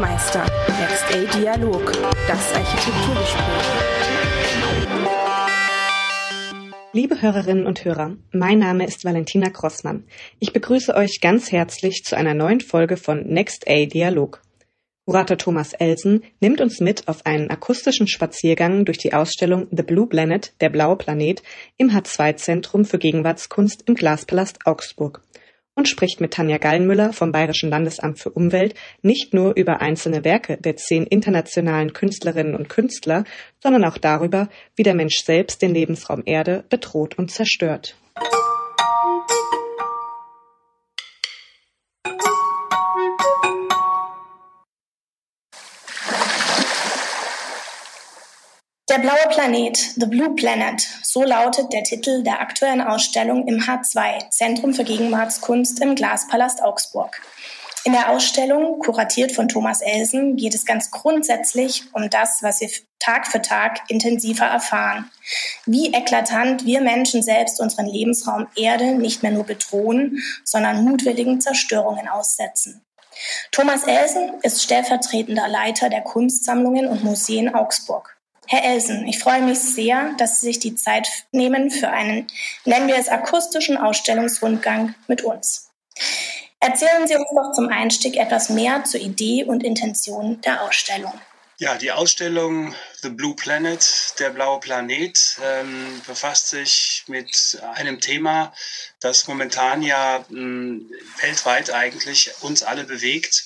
Baumeister. Next A Dialog. Das Architekturgespräch. Liebe Hörerinnen und Hörer, mein Name ist Valentina Grossmann. Ich begrüße euch ganz herzlich zu einer neuen Folge von Next A Dialog. Kurator Thomas Elsen nimmt uns mit auf einen akustischen Spaziergang durch die Ausstellung The Blue Planet, der blaue Planet, im H2-Zentrum für Gegenwartskunst im Glaspalast Augsburg und spricht mit Tanja Gallenmüller vom Bayerischen Landesamt für Umwelt nicht nur über einzelne Werke der zehn internationalen Künstlerinnen und Künstler, sondern auch darüber, wie der Mensch selbst den Lebensraum Erde bedroht und zerstört. Der blaue Planet, The Blue Planet, so lautet der Titel der aktuellen Ausstellung im H2, Zentrum für Gegenwartskunst im Glaspalast Augsburg. In der Ausstellung, kuratiert von Thomas Elsen, geht es ganz grundsätzlich um das, was wir Tag für Tag intensiver erfahren. Wie eklatant wir Menschen selbst unseren Lebensraum Erde nicht mehr nur bedrohen, sondern mutwilligen Zerstörungen aussetzen. Thomas Elsen ist stellvertretender Leiter der Kunstsammlungen und Museen Augsburg. Herr Elsen, ich freue mich sehr, dass Sie sich die Zeit nehmen für einen, nennen wir es, akustischen Ausstellungsrundgang mit uns. Erzählen Sie uns doch zum Einstieg etwas mehr zur Idee und Intention der Ausstellung. Ja, die Ausstellung The Blue Planet, der blaue Planet, ähm, befasst sich mit einem Thema, das momentan ja mh, hm, weltweit eigentlich uns alle bewegt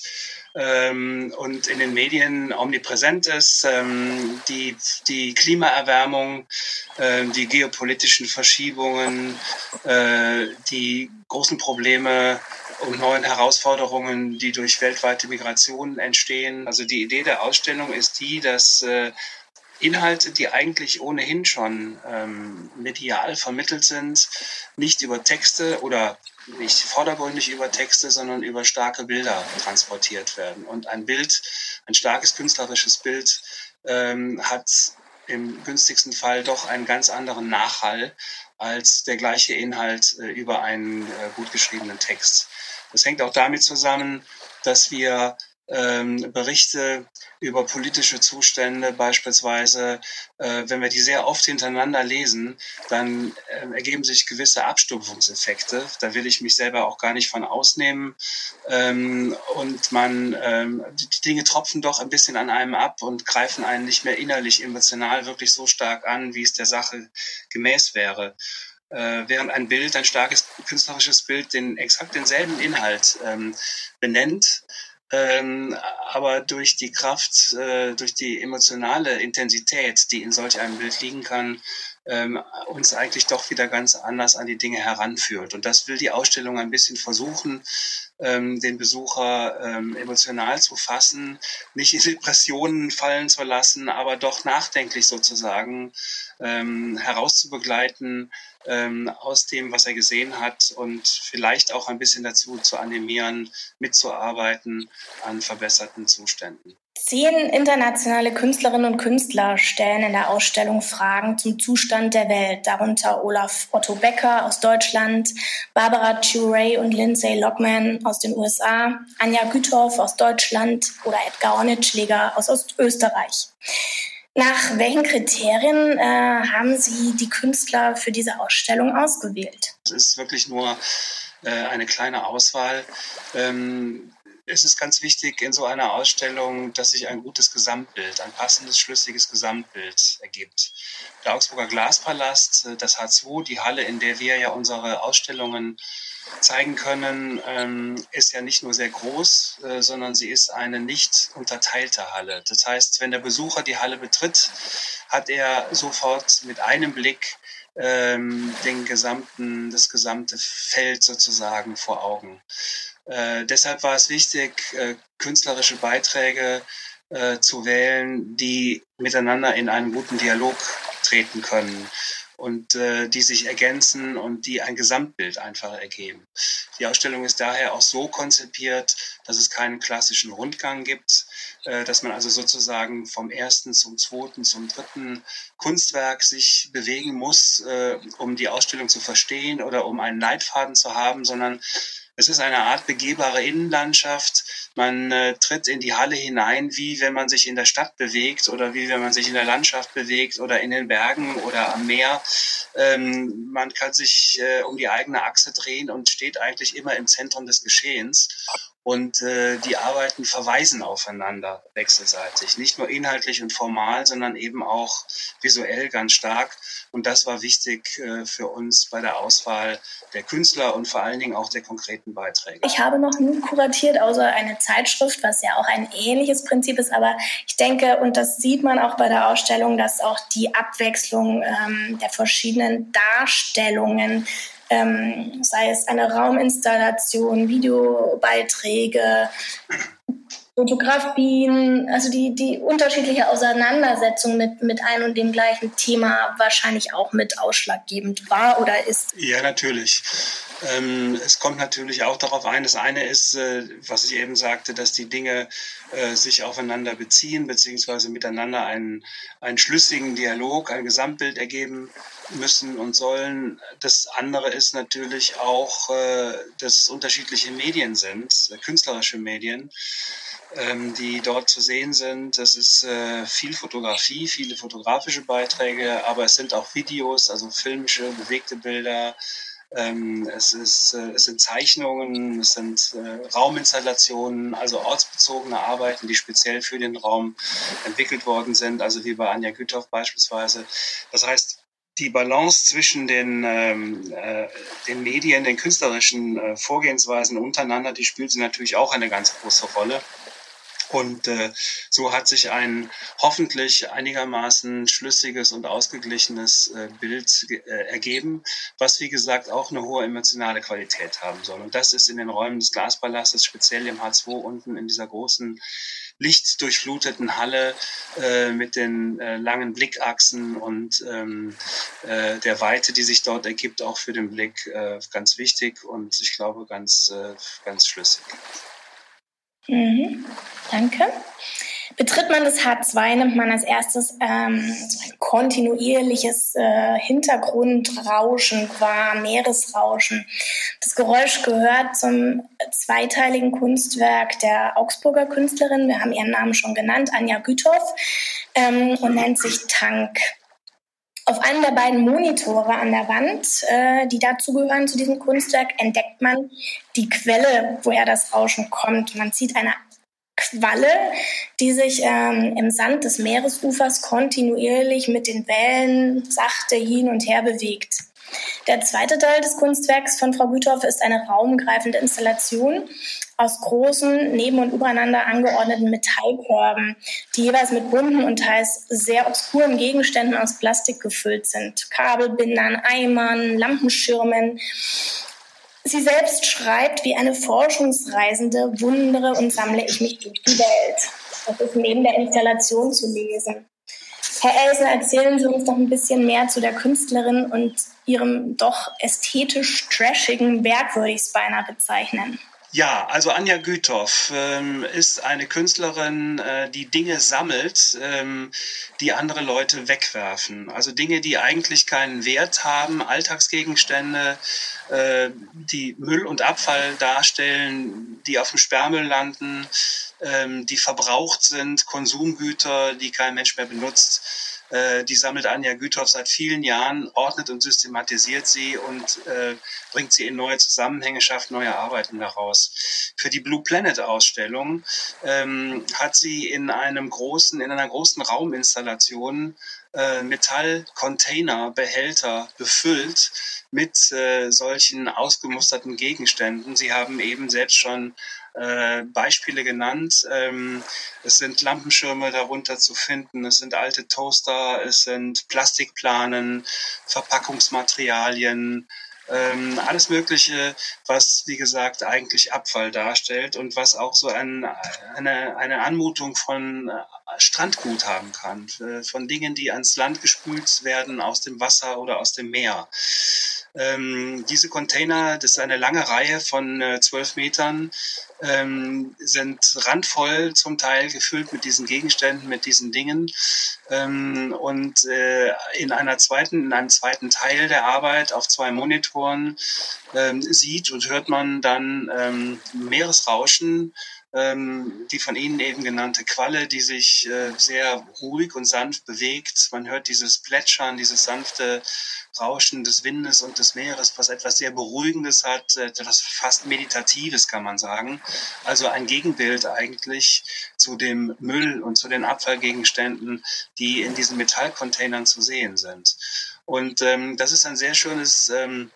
ähm, und in den Medien omnipräsent ist. Ähm, die, die Klimaerwärmung, äh, die geopolitischen Verschiebungen, äh, die großen Probleme und neuen Herausforderungen, die durch weltweite Migration entstehen. Also die Idee der Ausstellung ist die, dass äh, Inhalte, die eigentlich ohnehin schon ähm, medial vermittelt sind, nicht über Texte oder nicht vordergründig über Texte, sondern über starke Bilder transportiert werden. Und ein Bild, ein starkes künstlerisches Bild, ähm, hat im günstigsten Fall doch einen ganz anderen Nachhall als der gleiche Inhalt äh, über einen äh, gut geschriebenen Text. Das hängt auch damit zusammen, dass wir ähm, Berichte über politische Zustände beispielsweise, äh, wenn wir die sehr oft hintereinander lesen, dann äh, ergeben sich gewisse Abstumpfungseffekte. Da will ich mich selber auch gar nicht von ausnehmen. Ähm, und man, ähm, die Dinge tropfen doch ein bisschen an einem ab und greifen einen nicht mehr innerlich, emotional wirklich so stark an, wie es der Sache gemäß wäre. Äh, während ein Bild, ein starkes künstlerisches Bild, den exakt denselben Inhalt ähm, benennt, ähm, aber durch die Kraft, äh, durch die emotionale Intensität, die in solch einem Bild liegen kann, ähm, uns eigentlich doch wieder ganz anders an die Dinge heranführt. Und das will die Ausstellung ein bisschen versuchen, ähm, den Besucher ähm, emotional zu fassen, nicht in Depressionen fallen zu lassen, aber doch nachdenklich sozusagen ähm, herauszubegleiten ähm, aus dem, was er gesehen hat und vielleicht auch ein bisschen dazu zu animieren, mitzuarbeiten an verbesserten Zuständen. Zehn internationale Künstlerinnen und Künstler stellen in der Ausstellung Fragen zum Zustand der Welt, darunter Olaf Otto Becker aus Deutschland, Barbara Churay und Lindsay Lockman aus den USA, Anja Güthoff aus Deutschland oder Edgar Onnitschläger aus Österreich. Nach welchen Kriterien äh, haben Sie die Künstler für diese Ausstellung ausgewählt? Es ist wirklich nur äh, eine kleine Auswahl. Ähm, es ist ganz wichtig in so einer Ausstellung, dass sich ein gutes Gesamtbild, ein passendes, schlüssiges Gesamtbild ergibt. Der Augsburger Glaspalast, äh, das H2, die Halle, in der wir ja unsere Ausstellungen zeigen können, ähm, ist ja nicht nur sehr groß, äh, sondern sie ist eine nicht unterteilte Halle. Das heißt, wenn der Besucher die Halle betritt, hat er sofort mit einem Blick ähm, den gesamten, das gesamte Feld sozusagen vor Augen. Äh, deshalb war es wichtig, äh, künstlerische Beiträge äh, zu wählen, die miteinander in einen guten Dialog treten können und äh, die sich ergänzen und die ein Gesamtbild einfach ergeben. Die Ausstellung ist daher auch so konzipiert, dass es keinen klassischen Rundgang gibt, äh, dass man also sozusagen vom ersten zum zweiten zum dritten Kunstwerk sich bewegen muss, äh, um die Ausstellung zu verstehen oder um einen Leitfaden zu haben, sondern Es ist eine Art begehbare Innenlandschaft. Man äh, tritt in die Halle hinein, wie wenn man sich in der Stadt bewegt oder wie wenn man sich in der Landschaft bewegt oder in den Bergen oder am Meer. Ähm, man kann sich äh, um die eigene Achse drehen und steht eigentlich immer im Zentrum des Geschehens und äh, die Arbeiten verweisen aufeinander wechselseitig. Nicht nur inhaltlich und formal, sondern eben auch visuell ganz stark. Und das war wichtig äh, für uns bei der Auswahl der Künstler und vor allen Dingen auch der konkreten Beiträge. Ich habe noch nie kuratiert, außer eine Zeitschrift, was ja auch ein ähnliches Prinzip ist. Aber ich denke, und das sieht man auch bei der Ausstellung, dass auch die Abwechslung ähm, der verschiedenen Darstellungen ähm, sei es eine Rauminstallation, Videobeiträge, Fotografien, also die, die unterschiedliche Auseinandersetzung mit, mit ein und dem gleichen Thema wahrscheinlich auch mit ausschlaggebend war oder ist. Ja, natürlich. Ähm, es kommt natürlich auch darauf ein, das eine ist, äh, was ich eben sagte, dass die Dinge äh, sich aufeinander beziehen, beziehungsweise miteinander einen, einen schlüssigen Dialog, ein Gesamtbild ergeben müssen und sollen. Das andere ist natürlich auch, äh, dass es unterschiedliche Medien sind, künstlerische Medien ähm, die dort zu sehen sind. Das ist viel Fotografie, viele fotografische Beiträge, aber es sind auch Videos, also filmische, bewegte Bilder. Ähm, es, ist, äh, es sind Zeichnungen, es sind äh, Rauminstallationen, also ortsbezogene Arbeiten, die speziell für den Raum entwickelt worden sind, also wie bei Anja Güthoff beispielsweise. Das heißt, die Balance zwischen den, ähm, äh, den Medien, den künstlerischen äh, Vorgehensweisen untereinander, die spielt sie natürlich auch eine ganz große Rolle. Und äh, so hat sich ein hoffentlich einigermaßen schlüssiges und ausgeglichenes äh, Bild äh, ergeben, was wie gesagt auch eine hohe emotionale Qualität haben soll. Und das ist in den Räumen des Glaspalastes, speziell im H2 unten in dieser großen lichtdurchfluteten Halle äh, mit den äh, langen Blickachsen und ähm, äh, der Weite, die sich dort ergibt, auch für den Blick äh, ganz wichtig und ich glaube ganz, äh, ganz schlüssig. Mhm. Danke. Betritt man das H2, nimmt man als erstes ähm, kontinuierliches äh, Hintergrundrauschen wahr, Meeresrauschen. Das Geräusch gehört zum zweiteiligen Kunstwerk der Augsburger Künstlerin, wir haben ihren Namen schon genannt, Anja Güthoff, ähm, und nennt sich Tank. Auf einem der beiden Monitore an der Wand, äh, die dazugehören zu diesem Kunstwerk, entdeckt man die Quelle, woher das Rauschen kommt. Man sieht eine Qualle, die sich ähm, im Sand des Meeresufers kontinuierlich mit den Wellen sachte hin und her bewegt. Der zweite Teil des Kunstwerks von Frau Güthoff ist eine raumgreifende Installation aus großen, neben und übereinander angeordneten Metallkörben, die jeweils mit bunten und teils sehr obskuren Gegenständen aus Plastik gefüllt sind. Kabelbindern, Eimern, Lampenschirmen. Sie selbst schreibt, wie eine Forschungsreisende wundere und sammle ich mich durch die Welt. Das ist neben der Installation zu lesen. Herr Elsen, erzählen Sie uns doch ein bisschen mehr zu der Künstlerin und ihrem doch ästhetisch trashigen Werk, würde ich es beinahe bezeichnen. Ja, also Anja Güthoff ähm, ist eine Künstlerin, äh, die Dinge sammelt, ähm, die andere Leute wegwerfen. Also Dinge, die eigentlich keinen Wert haben, Alltagsgegenstände, äh, die Müll und Abfall darstellen, die auf dem Sperrmüll landen, ähm, die verbraucht sind, Konsumgüter, die kein Mensch mehr benutzt die sammelt Anja Güthoff seit vielen Jahren, ordnet und systematisiert sie und äh, bringt sie in neue Zusammenhänge, schafft neue Arbeiten daraus. Für die Blue Planet Ausstellung ähm, hat sie in einem großen, in einer großen Rauminstallation äh, Metallcontainer, Behälter befüllt mit äh, solchen ausgemusterten Gegenständen. Sie haben eben selbst schon äh, Beispiele genannt. Ähm, es sind Lampenschirme darunter zu finden, es sind alte Toaster, es sind Plastikplanen, Verpackungsmaterialien, ähm, alles Mögliche, was, wie gesagt, eigentlich Abfall darstellt und was auch so ein, eine, eine Anmutung von Strandgut haben kann, äh, von Dingen, die ans Land gespült werden aus dem Wasser oder aus dem Meer. Ähm, diese Container, das ist eine lange Reihe von äh, zwölf Metern, ähm, sind randvoll zum Teil gefüllt mit diesen Gegenständen, mit diesen Dingen. Ähm, und äh, in einer zweiten, in einem zweiten Teil der Arbeit auf zwei Monitoren ähm, sieht und hört man dann ähm, Meeresrauschen ähm, die von Ihnen eben genannte Qualle, die sich äh, sehr ruhig und sanft bewegt. Man hört dieses Plätschern, dieses sanfte Rauschen des Windes und des Meeres, was etwas sehr Beruhigendes hat, etwas fast Meditatives, kann man sagen. Also ein Gegenbild eigentlich zu dem Müll und zu den Abfallgegenständen, die in diesen Metallcontainern zu sehen sind. Und ähm, das ist ein sehr schönes ähm,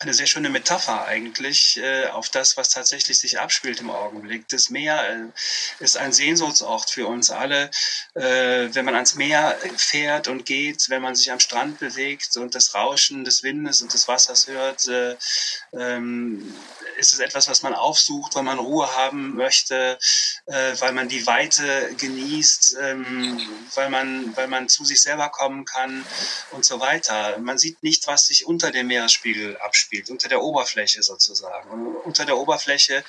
eine sehr schöne Metapher eigentlich äh, auf das, was tatsächlich sich abspielt im Augenblick. Das Meer äh, ist ein Sehnsuchtsort für uns alle. Äh, wenn man ans Meer fährt und geht, wenn man sich am Strand bewegt und das Rauschen des Windes und des Wassers hört, äh, ähm, ist es etwas, was man aufsucht, weil man Ruhe haben möchte, äh, weil man die Weite genießt, ähm, weil, man, weil man zu sich selber kommen kann und so weiter. Man sieht nicht, was sich unter dem Meeresspiegel abspielt, unter der Oberfläche sozusagen. Und unter der Oberfläche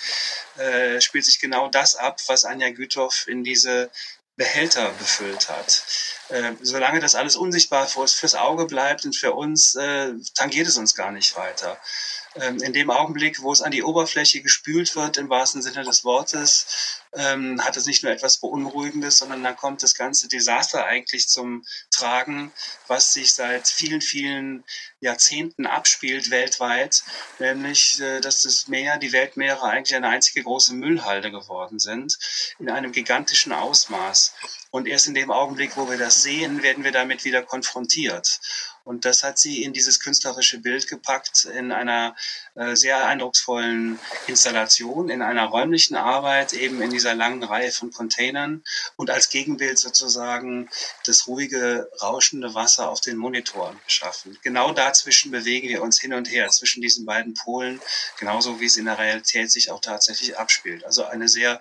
äh, spielt sich genau das ab, was Anja Güthoff in diese Behälter befüllt hat. Äh, solange das alles unsichtbar fürs Auge bleibt und für uns, äh, tangiert es uns gar nicht weiter. Ähm, in dem Augenblick, wo es an die Oberfläche gespült wird, im wahrsten Sinne des Wortes, ähm, hat es nicht nur etwas Beunruhigendes, sondern dann kommt das ganze Desaster eigentlich zum Tragen, was sich seit vielen, vielen Jahrzehnten abspielt weltweit, nämlich, äh, dass das Meer, die Weltmeere eigentlich eine einzige große Müllhalde geworden sind, in einem gigantischen Ausmaß. Und erst in dem Augenblick, wo wir das sehen, werden wir damit wieder konfrontiert. Und das hat sie in dieses künstlerische Bild gepackt, in einer äh, sehr eindrucksvollen Installation, in einer räumlichen Arbeit, eben in dieser langen Reihe von Containern und als Gegenbild sozusagen das ruhige, rauschende Wasser auf den Monitoren geschaffen. Genau dazwischen bewegen wir uns hin und her, zwischen diesen beiden Polen, genauso wie es in der Realität sich auch tatsächlich abspielt. Also eine sehr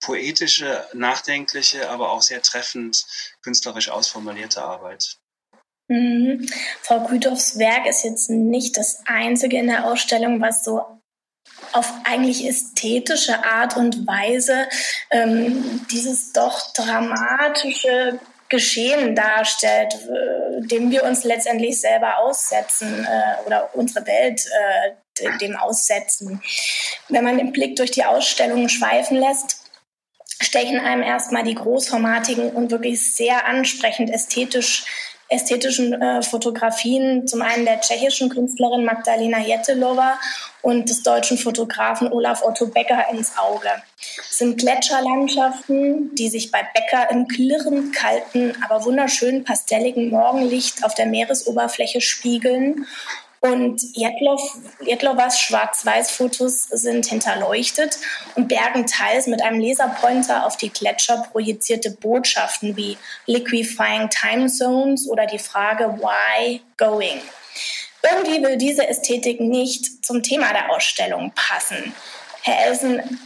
poetische, nachdenkliche, aber auch sehr treffend künstlerisch ausformulierte Arbeit. Mhm. Frau Güthoffs Werk ist jetzt nicht das einzige in der Ausstellung, was so auf eigentlich ästhetische Art und Weise ähm, dieses doch dramatische Geschehen darstellt, äh, dem wir uns letztendlich selber aussetzen äh, oder unsere Welt äh, dem aussetzen. Wenn man den Blick durch die Ausstellung schweifen lässt, stechen einem erstmal die großformatigen und wirklich sehr ansprechend ästhetisch ästhetischen äh, Fotografien, zum einen der tschechischen Künstlerin Magdalena Jettelova und des deutschen Fotografen Olaf Otto Becker ins Auge. Es sind Gletscherlandschaften, die sich bei Becker im klirrend kalten, aber wunderschönen pastelligen Morgenlicht auf der Meeresoberfläche spiegeln und Jetlovas Schwarz-Weiß-Fotos sind hinterleuchtet und bergen teils mit einem Laserpointer auf die Gletscher projizierte Botschaften wie Liquefying Time Zones oder die Frage Why Going. Irgendwie will diese Ästhetik nicht zum Thema der Ausstellung passen. Herr Elsen,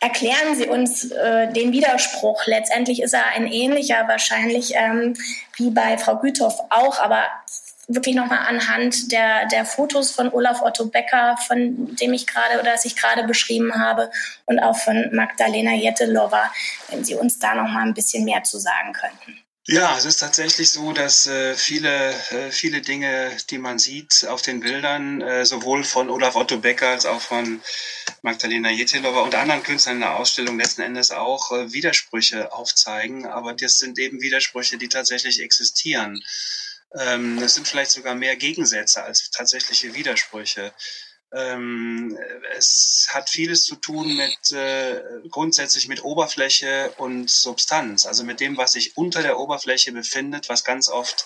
erklären Sie uns äh, den Widerspruch. Letztendlich ist er ein ähnlicher wahrscheinlich ähm, wie bei Frau Güthoff auch, aber wirklich nochmal anhand der, der Fotos von Olaf Otto Becker, von dem ich gerade oder das ich gerade beschrieben habe, und auch von Magdalena Jettelova, wenn Sie uns da nochmal ein bisschen mehr zu sagen könnten. Ja, es ist tatsächlich so, dass äh, viele, äh, viele Dinge, die man sieht auf den Bildern, äh, sowohl von Olaf Otto Becker als auch von Magdalena Jetelova und anderen Künstlern in der Ausstellung letzten Endes auch äh, Widersprüche aufzeigen. Aber das sind eben Widersprüche, die tatsächlich existieren. Ähm, sind vielleicht sogar mehr Gegensätze als tatsächliche Widersprüche. Ähm, es hat vieles zu tun mit äh, grundsätzlich mit Oberfläche und Substanz, also mit dem, was sich unter der Oberfläche befindet, was ganz oft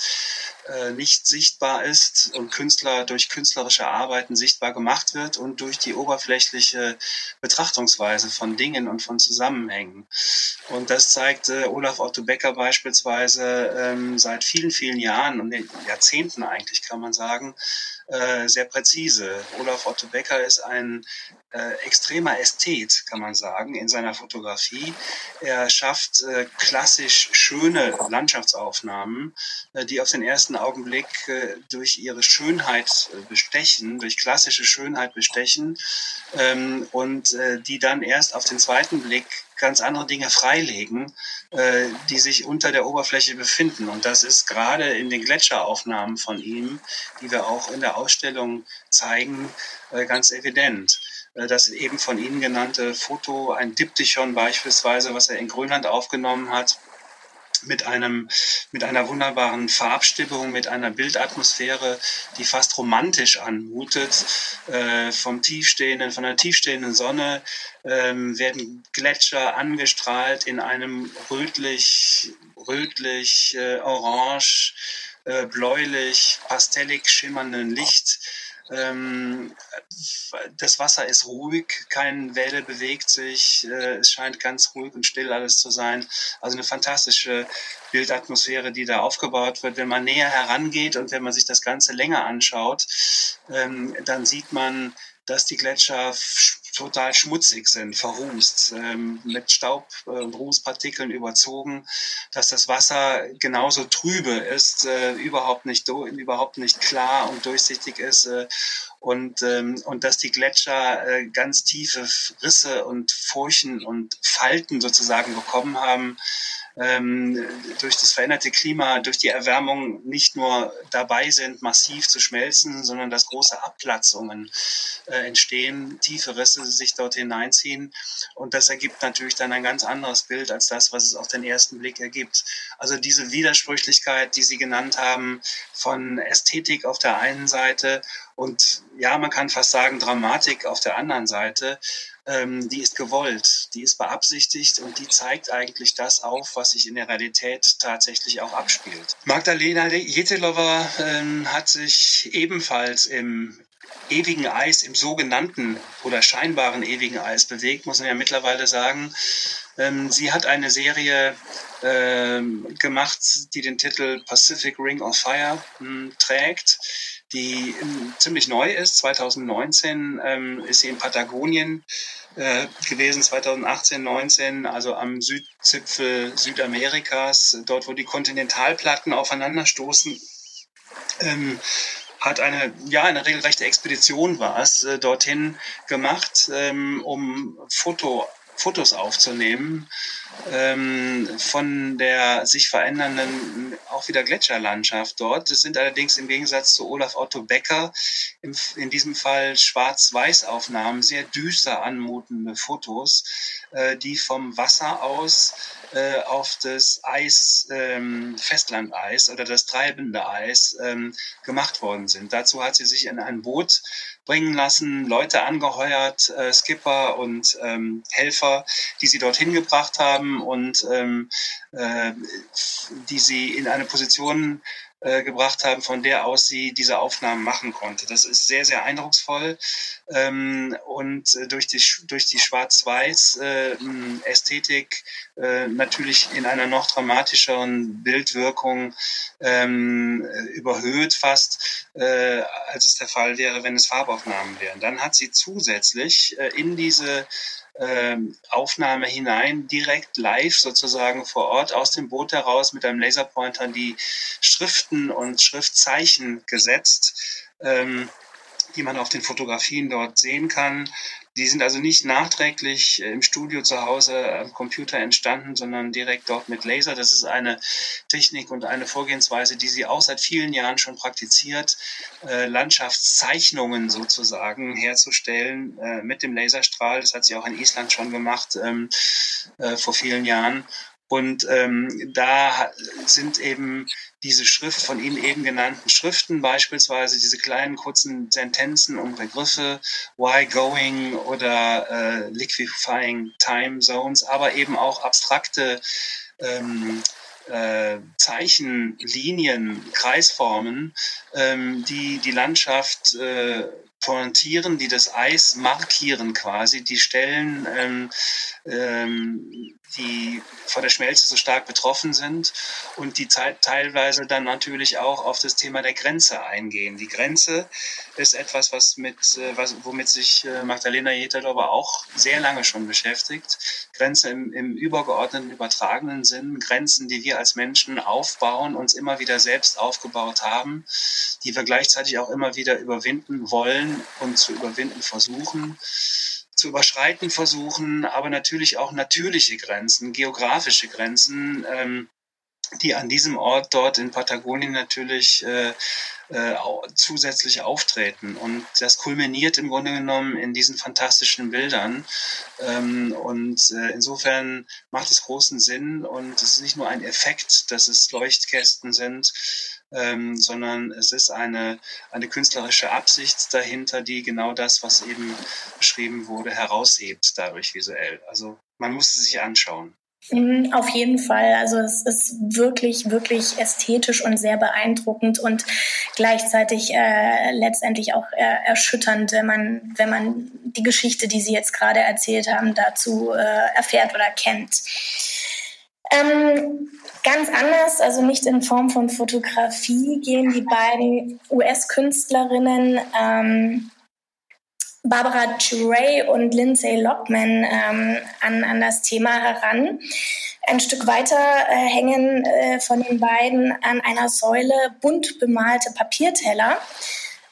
äh, nicht sichtbar ist und Künstler durch künstlerische Arbeiten sichtbar gemacht wird und durch die oberflächliche Betrachtungsweise von Dingen und von Zusammenhängen. Und das zeigt äh, Olaf Otto Becker beispielsweise ähm, seit vielen, vielen Jahren und Jahrzehnten eigentlich, kann man sagen, äh, sehr präzise. Olaf Otto Becker ist ein äh, extremer Ästhet, kann man sagen, in seiner Fotografie. Er schafft äh, klassisch schöne Landschaftsaufnahmen, äh, die auf den ersten Augenblick äh, durch ihre Schönheit äh, bestechen, durch klassische Schönheit bestechen ähm, und äh, die dann erst auf den zweiten Blick ganz andere Dinge freilegen, äh, die sich unter der Oberfläche befinden. Und das ist gerade in den Gletscheraufnahmen von ihm, die wir auch in der Ausstellung zeigen, äh, ganz evident. Äh, das eben von Ihnen genannte Foto, ein Diptychon beispielsweise, was er in Grönland aufgenommen hat, mit einem mit einer wunderbaren Farbstimmung, mit einer Bildatmosphäre, die fast romantisch anmutet. Äh, vom tiefstehenden, von der tiefstehenden Sonne ähm, werden Gletscher angestrahlt in einem rötlich, rötlich, äh, orange, äh, bläulich, pastellig schimmernden Licht das Wasser ist ruhig, kein Welle bewegt sich, äh, es scheint ganz ruhig und still alles zu sein. Also eine fantastische Bildatmosphäre, die da aufgebaut wird. Wenn man näher herangeht und wenn man sich das Ganze länger anschaut, ähm, dann sieht man, dass die Gletscher total schmutzig sind, verrußt, ähm, mit Staub äh, und Rußpartikeln überzogen, dass das Wasser genauso trübe ist, äh, überhaupt nicht überhaupt nicht klar und durchsichtig ist äh, und ähm, und dass die Gletscher äh, ganz tiefe Risse und Furchen und Falten sozusagen bekommen haben ähm, durch das veränderte Klima, durch die Erwärmung nicht nur dabei sind, massiv zu schmelzen, sondern dass große Abplatzungen äh, entstehen, tiefe Risse sich dort hineinziehen. Und das ergibt natürlich dann ein ganz anderes Bild als das, was es auf den ersten Blick ergibt. Also diese Widersprüchlichkeit, die Sie genannt haben, von Ästhetik auf der einen Seite und ja, man kann fast sagen Dramatik auf der anderen Seite, ähm, die ist gewollt, die ist beabsichtigt und die zeigt eigentlich das auf, was sich in der Realität tatsächlich auch abspielt. Magdalena Jetelova ähm, hat sich ebenfalls im ewigen Eis, im sogenannten oder scheinbaren ewigen Eis bewegt, muss man ja mittlerweile sagen. Ähm, sie hat eine Serie ähm, gemacht, die den Titel Pacific Ring of Fire hm, trägt die ziemlich neu ist. 2019 ähm, ist sie in Patagonien äh, gewesen, 2018, 19, also am Südzipfel Südamerikas, dort wo die Kontinentalplatten aufeinanderstoßen. Ähm, hat eine, ja, eine regelrechte Expedition war es, äh, dorthin gemacht, ähm, um Foto Fotos aufzunehmen ähm, von der sich verändernden auch wieder Gletscherlandschaft dort. Das sind allerdings im Gegensatz zu Olaf Otto Becker im, in diesem Fall Schwarz-Weiß-Aufnahmen, sehr düster anmutende Fotos, äh, die vom Wasser aus äh, auf das Eis, ähm, Festlandeis oder das treibende Eis ähm, gemacht worden sind. Dazu hat sie sich in ein Boot bringen lassen, Leute angeheuert, äh, Skipper und ähm, Helfer, die sie dorthin gebracht haben und ähm, äh, die sie in eine Position äh, gebracht haben, von der aus sie diese Aufnahmen machen konnte. Das ist sehr, sehr eindrucksvoll ähm, und äh, durch die, durch die Schwarz-Weiß-Ästhetik äh, natürlich in einer noch dramatischeren Bildwirkung ähm, überhöht fast, äh, als es der Fall wäre, wenn es Farbaufnahmen wären. Dann hat sie zusätzlich äh, in diese Aufnahme hinein, direkt live sozusagen vor Ort aus dem Boot heraus mit einem Laserpointer die Schriften und Schriftzeichen gesetzt, ähm, die man auf den Fotografien dort sehen kann. Die sind also nicht nachträglich äh, im Studio zu Hause am Computer entstanden, sondern direkt dort mit Laser. Das ist eine Technik und eine Vorgehensweise, die sie auch seit vielen Jahren schon praktiziert, äh, Landschaftszeichnungen sozusagen herzustellen äh, mit dem Laserstrahl. Das hat sie auch in Island schon gemacht ähm, äh, vor vielen Jahren. Und ähm, da sind eben diese Schrift von Ihnen eben genannten Schriften, beispielsweise diese kleinen kurzen Sentenzen und Begriffe, why going oder äh, liquefying time zones, aber eben auch abstrakte ähm, äh, Zeichen, Linien, Kreisformen, ähm, die die Landschaft äh, pointieren, die das Eis markieren quasi, die Stellen, ähm, ähm, die von der Schmelze so stark betroffen sind und die teilweise dann natürlich auch auf das Thema der Grenze eingehen. Die Grenze ist etwas, was mit, äh, was, womit sich äh, Magdalena Jeterlober auch sehr lange schon beschäftigt. Grenze im, im übergeordneten, übertragenen Sinn, Grenzen, die wir als Menschen aufbauen, uns immer wieder selbst aufgebaut haben, die wir gleichzeitig auch immer wieder überwinden wollen und zu überwinden versuchen zu überschreiten versuchen, aber natürlich auch natürliche Grenzen, geografische Grenzen, ähm, die an diesem Ort dort in Patagonien natürlich äh, äh, zusätzlich auftreten. Und das kulminiert im Grunde genommen in diesen fantastischen Bildern. Ähm, und äh, insofern macht es großen Sinn und es ist nicht nur ein Effekt, dass es Leuchtkästen sind, ähm, sondern es ist eine, eine künstlerische Absicht dahinter, die genau das, was eben beschrieben wurde, heraushebt dadurch visuell. Also man muss es sich anschauen. Mhm, auf jeden Fall. Also es ist wirklich, wirklich ästhetisch und sehr beeindruckend und gleichzeitig äh, letztendlich auch äh, erschütternd, wenn man, wenn man die Geschichte, die Sie jetzt gerade erzählt haben, dazu äh, erfährt oder kennt. Ähm, ganz anders, also nicht in Form von Fotografie, gehen die beiden US-Künstlerinnen ähm, Barbara Duray und Lindsay Lockman ähm, an, an das Thema heran. Ein Stück weiter äh, hängen äh, von den beiden an einer Säule bunt bemalte Papierteller.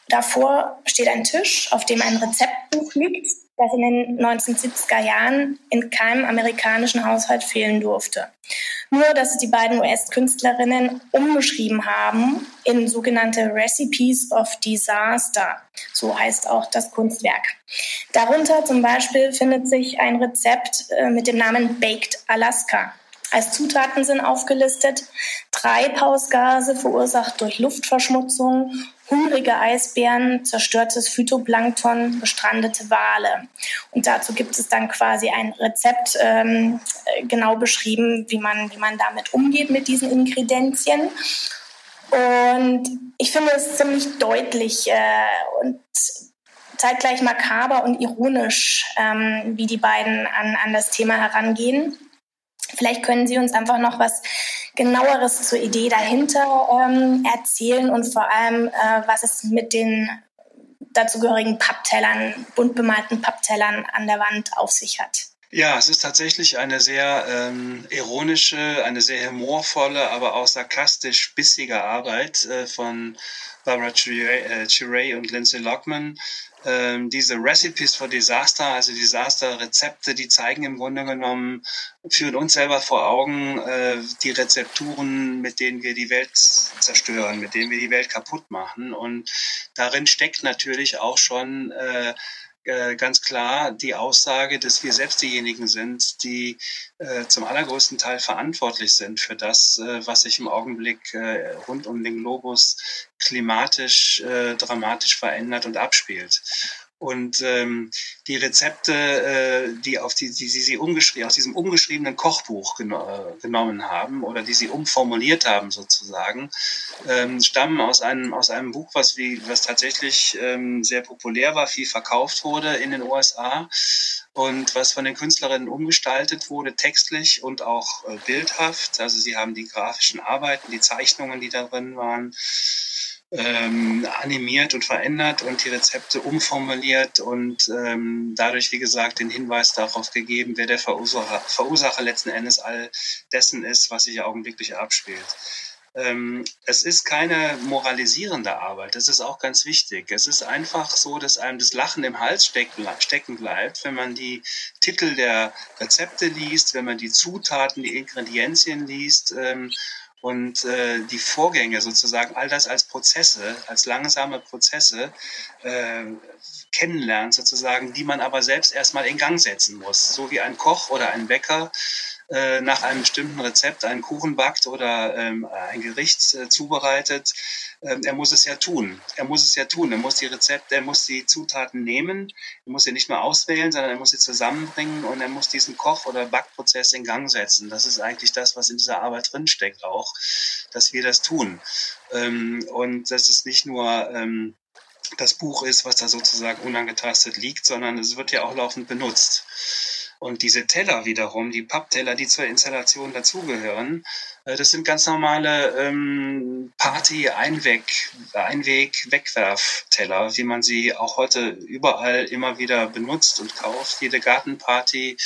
Davor steht ein Tisch, auf dem ein Rezeptbuch liegt, das in den 1970er Jahren in keinem amerikanischen Haushalt fehlen durfte. Nur, dass es die beiden US-Künstlerinnen umgeschrieben haben in sogenannte Recipes of Disaster. So heißt auch das Kunstwerk. Darunter zum Beispiel findet sich ein Rezept äh, mit dem Namen Baked Alaska. Als Zutaten sind aufgelistet Treibhausgase verursacht durch Luftverschmutzung, hungrige Eisbären, zerstörtes Phytoplankton, gestrandete Wale. Und dazu gibt es dann quasi ein Rezept ähm, genau beschrieben, wie man, wie man damit umgeht mit diesen Ingredienzien. Und ich finde es ziemlich deutlich äh, und zeitgleich makaber und ironisch, ähm, wie die beiden an, an das Thema herangehen. Vielleicht können Sie uns einfach noch was genaueres zur Idee dahinter ähm, erzählen und vor allem, äh, was es mit den dazugehörigen Papptellern, bunt bemalten Papptellern an der Wand auf sich hat. Ja, es ist tatsächlich eine sehr ähm, ironische, eine sehr humorvolle, aber auch sarkastisch bissige Arbeit äh, von Barbara Chiray äh, und Lindsay Lockman, ähm, diese Recipes for Disaster, also Disaster-Rezepte, die zeigen im Grunde genommen, führen uns selber vor Augen äh, die Rezepturen, mit denen wir die Welt zerstören, mit denen wir die Welt kaputt machen. Und darin steckt natürlich auch schon äh, äh, ganz klar die Aussage, dass wir selbst diejenigen sind, die äh, zum allergrößten Teil verantwortlich sind für das, äh, was sich im Augenblick äh, rund um den Globus klimatisch äh, dramatisch verändert und abspielt. Und ähm, die Rezepte, äh, die auf die, die, die sie umgeschrieben, aus diesem umgeschriebenen Kochbuch geno genommen haben oder die sie umformuliert haben sozusagen, ähm, stammen aus einem aus einem Buch, was wie was tatsächlich ähm, sehr populär war, viel verkauft wurde in den USA und was von den Künstlerinnen umgestaltet wurde, textlich und auch äh, bildhaft. Also sie haben die grafischen Arbeiten, die Zeichnungen, die darin waren ähm, animiert und verändert und die Rezepte umformuliert und ähm, dadurch, wie gesagt, den Hinweis darauf gegeben, wer der Verursacher, Verursacher letzten Endes all dessen ist, was sich augenblicklich abspielt. Ähm, es ist keine moralisierende Arbeit, das ist auch ganz wichtig. Es ist einfach so, dass einem das Lachen im Hals stecken bleibt, wenn man die Titel der Rezepte liest, wenn man die Zutaten, die Ingredienzien liest. Und äh, die Vorgänge sozusagen, all das als Prozesse, als langsame Prozesse äh, kennenlernt sozusagen, die man aber selbst erstmal in Gang setzen muss. So wie ein Koch oder ein Bäcker äh, nach einem bestimmten Rezept einen Kuchen backt oder ähm, ein Gericht äh, zubereitet, ähm, er muss es ja tun. Er muss es ja tun. Er muss die Rezepte, er muss die Zutaten nehmen. Er muss sie nicht nur auswählen, sondern er muss sie zusammenbringen und er muss diesen Koch- oder Backprozess in Gang setzen. Das ist eigentlich das, was in dieser Arbeit drinsteckt auch, dass wir das tun. Ähm, und dass es nicht nur ähm, das Buch ist, was da sozusagen unangetastet liegt, sondern es wird ja auch laufend benutzt. Und diese Teller wiederum, die Pappteller, die zur Installation dazugehören, äh, das sind ganz normale ähm, Party-Einweg, Einweg-Wegwerfteller, wie man sie auch heute überall immer wieder benutzt und kauft. Jede Gartenparty,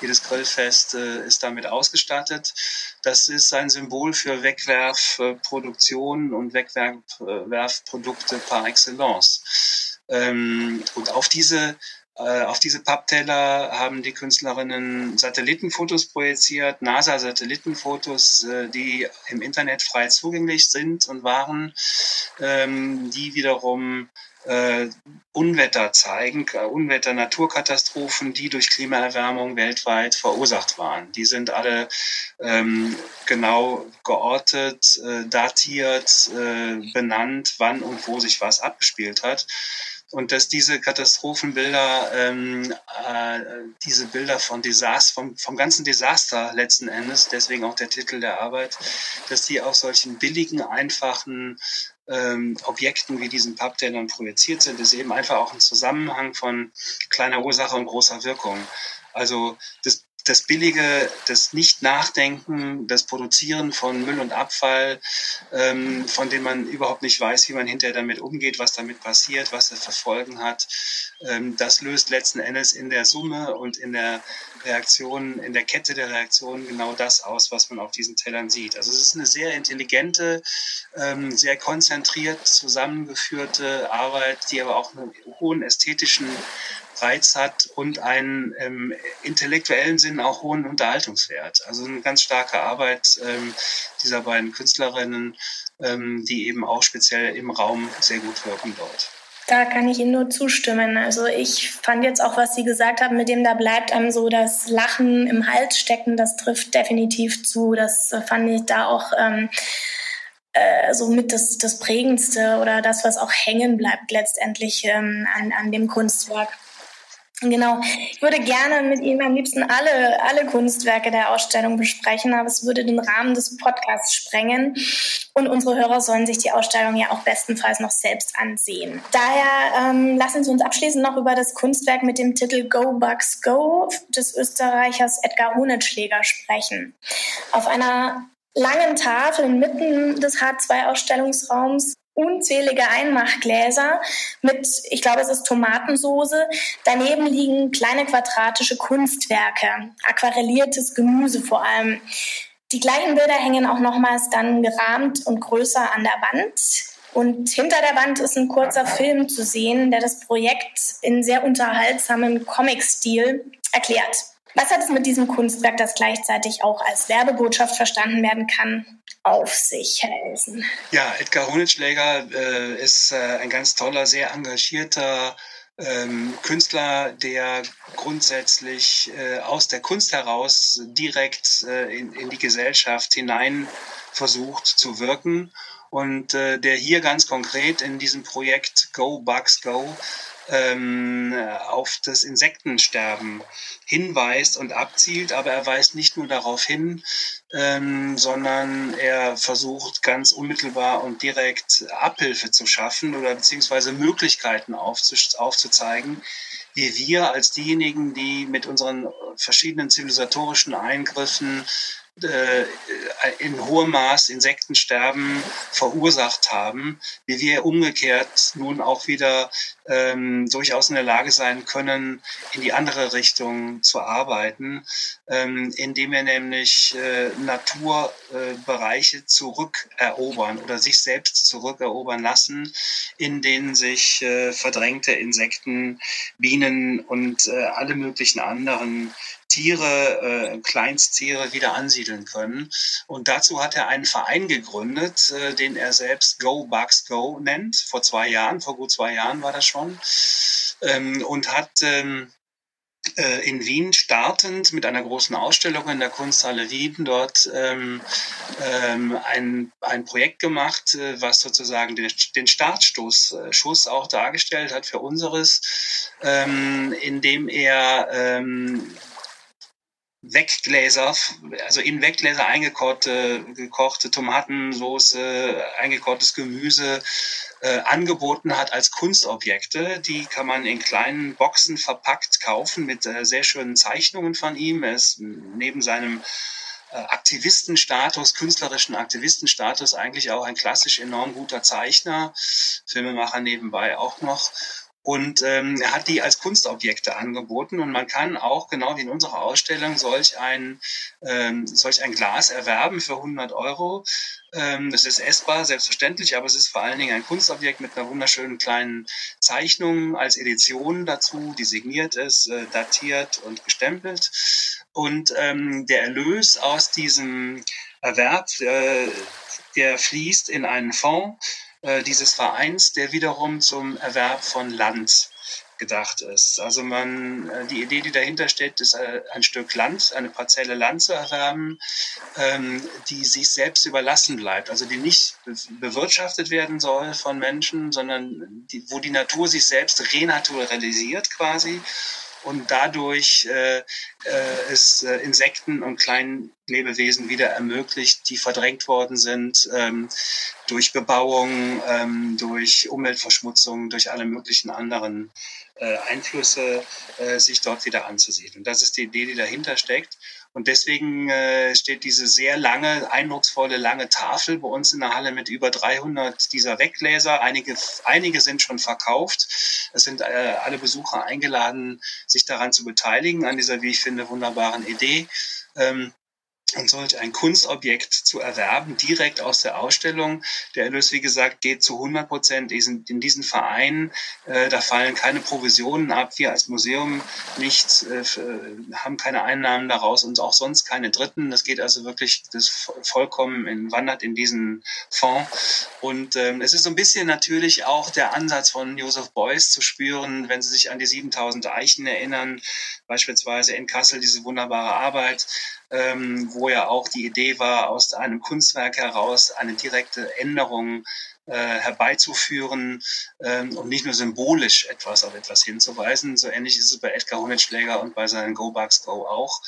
jedes Grillfest äh, ist damit ausgestattet. Das ist ein Symbol für Wegwerfproduktion und Wegwerfprodukte par excellence. Ähm, und auf diese äh, auf diese Pappteller haben die Künstlerinnen Satellitenfotos projiziert, NASA-Satellitenfotos, äh, die im Internet frei zugänglich sind und waren, ähm, die wiederum äh, Unwetter zeigen, Unwetter, Naturkatastrophen, die durch Klimaerwärmung weltweit verursacht waren. Die sind alle ähm, genau geortet, äh, datiert, äh, benannt, wann und wo sich was abgespielt hat und dass diese Katastrophenbilder, ähm, äh, diese Bilder von Desaster, vom, vom ganzen Desaster letzten Endes, deswegen auch der Titel der Arbeit, dass die auf solchen billigen, einfachen ähm, Objekten wie diesen Papptellern projiziert sind, ist eben einfach auch ein Zusammenhang von kleiner Ursache und großer Wirkung. Also das das billige, das Nicht-Nachdenken, das Produzieren von Müll und Abfall, ähm, von dem man überhaupt nicht weiß, wie man hinterher damit umgeht, was damit passiert, was es für Folgen hat, ähm, das löst letzten Endes in der Summe und in der Reaktion, in der Kette der Reaktionen genau das aus, was man auf diesen Tellern sieht. Also es ist eine sehr intelligente, ähm, sehr konzentriert zusammengeführte Arbeit, die aber auch einen hohen ästhetischen Reiz hat und einen im intellektuellen Sinn auch hohen Unterhaltungswert. Also eine ganz starke Arbeit ähm, dieser beiden Künstlerinnen, ähm, die eben auch speziell im Raum sehr gut wirken dort. Da kann ich Ihnen nur zustimmen. Also ich fand jetzt auch, was Sie gesagt haben, mit dem da bleibt einem so das Lachen im Hals stecken, das trifft definitiv zu. Das fand ich da auch ähm, äh, so mit das, das Prägendste oder das, was auch hängen bleibt letztendlich ähm, an, an dem Kunstwerk. Genau. Ich würde gerne mit Ihnen am liebsten alle, alle Kunstwerke der Ausstellung besprechen, aber es würde den Rahmen des Podcasts sprengen. Und unsere Hörer sollen sich die Ausstellung ja auch bestenfalls noch selbst ansehen. Daher ähm, lassen Sie uns abschließend noch über das Kunstwerk mit dem Titel Go Bugs Go des Österreichers Edgar Honetschläger sprechen. Auf einer langen Tafel inmitten des H2-Ausstellungsraums unzählige Einmachgläser mit, ich glaube, es ist Tomatensoße. Daneben liegen kleine quadratische Kunstwerke, aquarelliertes Gemüse vor allem. Die gleichen Bilder hängen auch nochmals dann gerahmt und größer an der Wand. Und hinter der Wand ist ein kurzer Film zu sehen, der das Projekt in sehr unterhaltsamen Comic-Stil erklärt. Was hat es mit diesem Kunstwerk, das gleichzeitig auch als Werbebotschaft verstanden werden kann, auf sich, Herr Elsen? Ja, Edgar Honitschläger äh, ist äh, ein ganz toller, sehr engagierter ähm, Künstler, der grundsätzlich äh, aus der Kunst heraus direkt äh, in, in die Gesellschaft hinein versucht zu wirken und äh, der hier ganz konkret in diesem Projekt Go Bugs Go ähm, auf das Insektensterben hinweist und abzielt, aber er weist nicht nur darauf hin, ähm, sondern er versucht ganz unmittelbar und direkt Abhilfe zu schaffen oder beziehungsweise Möglichkeiten aufzuzeigen, wie wir als diejenigen, die mit unseren verschiedenen zivilisatorischen Eingriffen äh, in hohem Maß Insektensterben verursacht haben, wie wir umgekehrt nun auch wieder ähm, durchaus in der Lage sein können, in die andere Richtung zu arbeiten, ähm, indem wir nämlich äh, Naturbereiche äh, zurückerobern oder sich selbst zurückerobern lassen, in denen sich äh, verdrängte Insekten, Bienen und äh, alle möglichen anderen Tiere, äh, Kleinsttiere wieder ansiedeln können. Und dazu hat er einen Verein gegründet, äh, den er selbst Go Bugs Go nennt. Vor zwei Jahren, vor gut zwei Jahren war das schon. Ähm, und hat ähm, äh, in Wien startend mit einer großen Ausstellung in der Kunsthalle Wien dort ähm, ähm, ein, ein Projekt gemacht, äh, was sozusagen den, den Startstoß äh, Schuss auch dargestellt hat für unseres, ähm, indem er ähm, Weggläser, also in Weggläser eingekochte gekochte Tomatensoße, eingekochtes Gemüse äh, angeboten hat als Kunstobjekte. Die kann man in kleinen Boxen verpackt kaufen mit äh, sehr schönen Zeichnungen von ihm. Er ist neben seinem äh, Aktivistenstatus, künstlerischen Aktivistenstatus eigentlich auch ein klassisch enorm guter Zeichner, Filmemacher nebenbei auch noch. Und ähm, er hat die als Kunstobjekte angeboten und man kann auch, genau wie in unserer Ausstellung, solch ein, ähm, solch ein Glas erwerben für 100 Euro. Ähm, das ist essbar, selbstverständlich, aber es ist vor allen Dingen ein Kunstobjekt mit einer wunderschönen kleinen Zeichnung als Edition dazu, die signiert ist, äh, datiert und gestempelt. Und ähm, der Erlös aus diesem Erwerb, äh, der fließt in einen Fonds, äh, dieses Vereins, der wiederum zum Erwerb von Land gedacht ist. Also man, äh, die Idee, die dahinter steht, ist äh, ein Stück Land, eine Parzelle Land zu erwerben, ähm, die sich selbst überlassen bleibt, also die nicht bewirtschaftet werden soll von Menschen, sondern die, wo die Natur sich selbst renaturalisiert quasi und dadurch äh, äh, es äh, Insekten und kleinen Lebewesen wieder ermöglicht, die verdrängt worden sind ähm, durch Bebauung, ähm, durch Umweltverschmutzung, durch alle möglichen anderen äh, Einflüsse, äh, sich dort wieder anzusiedeln. Das ist die Idee, die dahinter steckt. Und deswegen äh, steht diese sehr lange, eindrucksvolle, lange Tafel bei uns in der Halle mit über 300 dieser Weggläser. Einige, einige sind schon verkauft. Es sind äh, alle Besucher eingeladen, sich daran zu beteiligen, an dieser, wie ich finde, wunderbaren Idee. Ähm, und solch ein Kunstobjekt zu erwerben, direkt aus der Ausstellung. Der Erlös, wie gesagt, geht zu 100 Prozent in diesen Verein. Äh, da fallen keine Provisionen ab. Wir als Museum nicht, äh, haben keine Einnahmen daraus und auch sonst keine Dritten. Das geht also wirklich das vollkommen in, wandert in diesen Fonds. Und ähm, es ist so ein bisschen natürlich auch der Ansatz von Joseph Beuys zu spüren, wenn Sie sich an die 7000 Eichen erinnern, beispielsweise in Kassel diese wunderbare Arbeit ähm, wo ja auch die Idee war, aus einem Kunstwerk heraus eine direkte Änderung herbeizuführen ähm, und nicht nur symbolisch etwas auf etwas hinzuweisen. So ähnlich ist es bei Edgar Honetschläger und bei seinen Go Bugs Go auch.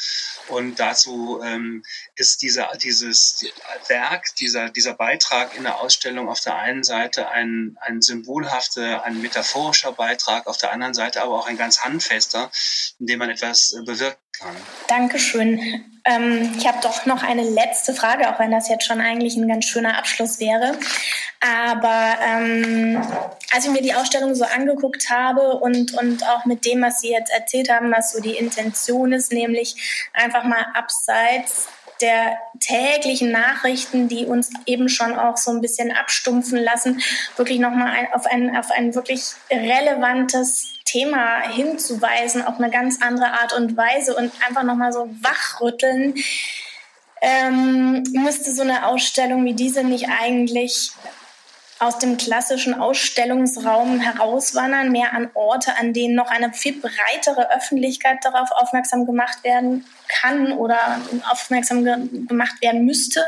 Und dazu ähm, ist dieser, dieses Werk, dieser, dieser Beitrag in der Ausstellung auf der einen Seite ein, ein symbolhafter, ein metaphorischer Beitrag, auf der anderen Seite aber auch ein ganz handfester, in dem man etwas bewirken kann. Dankeschön. Ähm, ich habe doch noch eine letzte Frage, auch wenn das jetzt schon eigentlich ein ganz schöner Abschluss wäre. Aber ähm, als ich mir die Ausstellung so angeguckt habe und, und auch mit dem, was Sie jetzt erzählt haben, was so die Intention ist, nämlich einfach mal abseits der täglichen Nachrichten, die uns eben schon auch so ein bisschen abstumpfen lassen, wirklich nochmal auf, ein, auf ein wirklich relevantes Thema hinzuweisen, auf eine ganz andere Art und Weise und einfach nochmal so wachrütteln. Ähm, müsste so eine Ausstellung wie diese nicht eigentlich aus dem klassischen Ausstellungsraum herauswandern, mehr an Orte, an denen noch eine viel breitere Öffentlichkeit darauf aufmerksam gemacht werden kann oder aufmerksam ge gemacht werden müsste.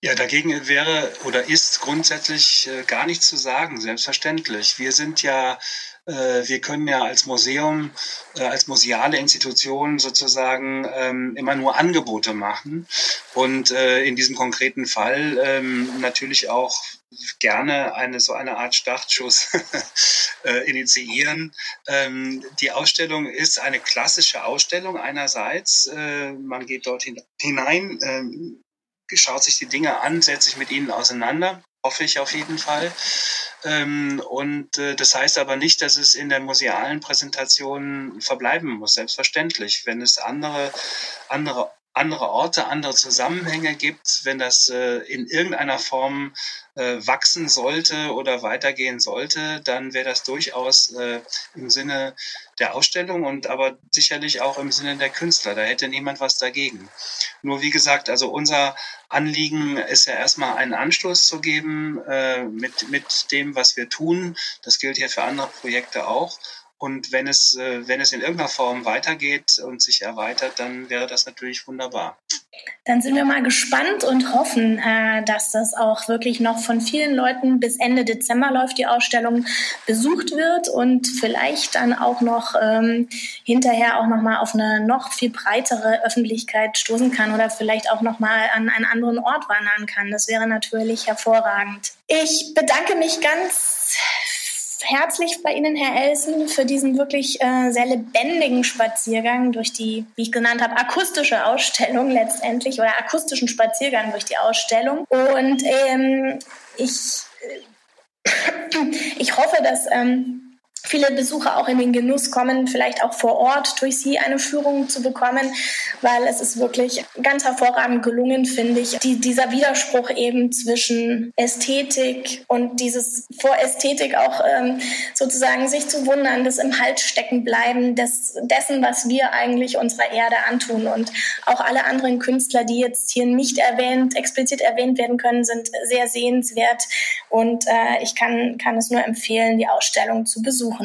Ja, dagegen wäre oder ist grundsätzlich äh, gar nichts zu sagen, selbstverständlich. Wir sind ja wir können ja als Museum, äh, als museale Institution sozusagen ähm, immer nur Angebote machen und äh, in diesem konkreten Fall ähm, natürlich auch gerne eine so eine Art Startschuss initiieren. Ähm, die Ausstellung ist eine klassische Ausstellung einerseits. man geht dort hinein, schaut sich die Dinge an, setzt sich mit ihnen auseinander hoffe ich auf jeden Fall. Ähm, und äh, das heißt aber nicht, dass es in der musealen Präsentation verbleiben muss, selbstverständlich. Wenn es andere, andere andere Orte, andere Zusammenhänge gibt, wenn das äh, in irgendeiner Form äh, wachsen sollte oder weitergehen sollte, dann wäre das durchaus äh, im Sinne der Ausstellung und aber sicherlich auch im Sinne der Künstler. Da hätte niemand was dagegen. Nur wie gesagt, also unser Anliegen ist ja erstmal einen Anschluss zu geben äh, mit, mit dem, was wir tun. Das gilt ja für andere Projekte auch Und wenn es, äh, wenn es in irgendeiner Form weitergeht und sich erweitert, dann wäre das natürlich wunderbar. Dann sind wir mal gespannt und hoffen, äh, dass das auch wirklich noch von vielen Leuten bis Ende Dezember läuft, die Ausstellung besucht wird und vielleicht dann auch noch ähm, hinterher auch noch mal auf eine noch viel breitere Öffentlichkeit stoßen kann oder vielleicht auch noch mal an einen anderen Ort wandern kann. Das wäre natürlich hervorragend. Ich bedanke mich ganz herzlich bei Ihnen, Herr Elsen, für diesen wirklich äh, sehr lebendigen Spaziergang durch die, wie ich genannt habe, akustische Ausstellung letztendlich oder akustischen Spaziergang durch die Ausstellung. Und ähm, ich, äh, ich hoffe, dass ähm, viele Besucher auch in den Genuss kommen, vielleicht auch vor Ort durch sie eine Führung zu bekommen, weil es ist wirklich ganz hervorragend gelungen, finde ich, die, dieser Widerspruch eben zwischen Ästhetik und dieses vor Ästhetik auch ähm, sozusagen sich zu wundern, das im Hals stecken bleiben, des, dessen, was wir eigentlich unserer Erde antun und auch alle anderen Künstler, die jetzt hier nicht erwähnt, explizit erwähnt werden können, sind sehr sehenswert und äh, ich kann, kann es nur empfehlen, die Ausstellung zu besuchen.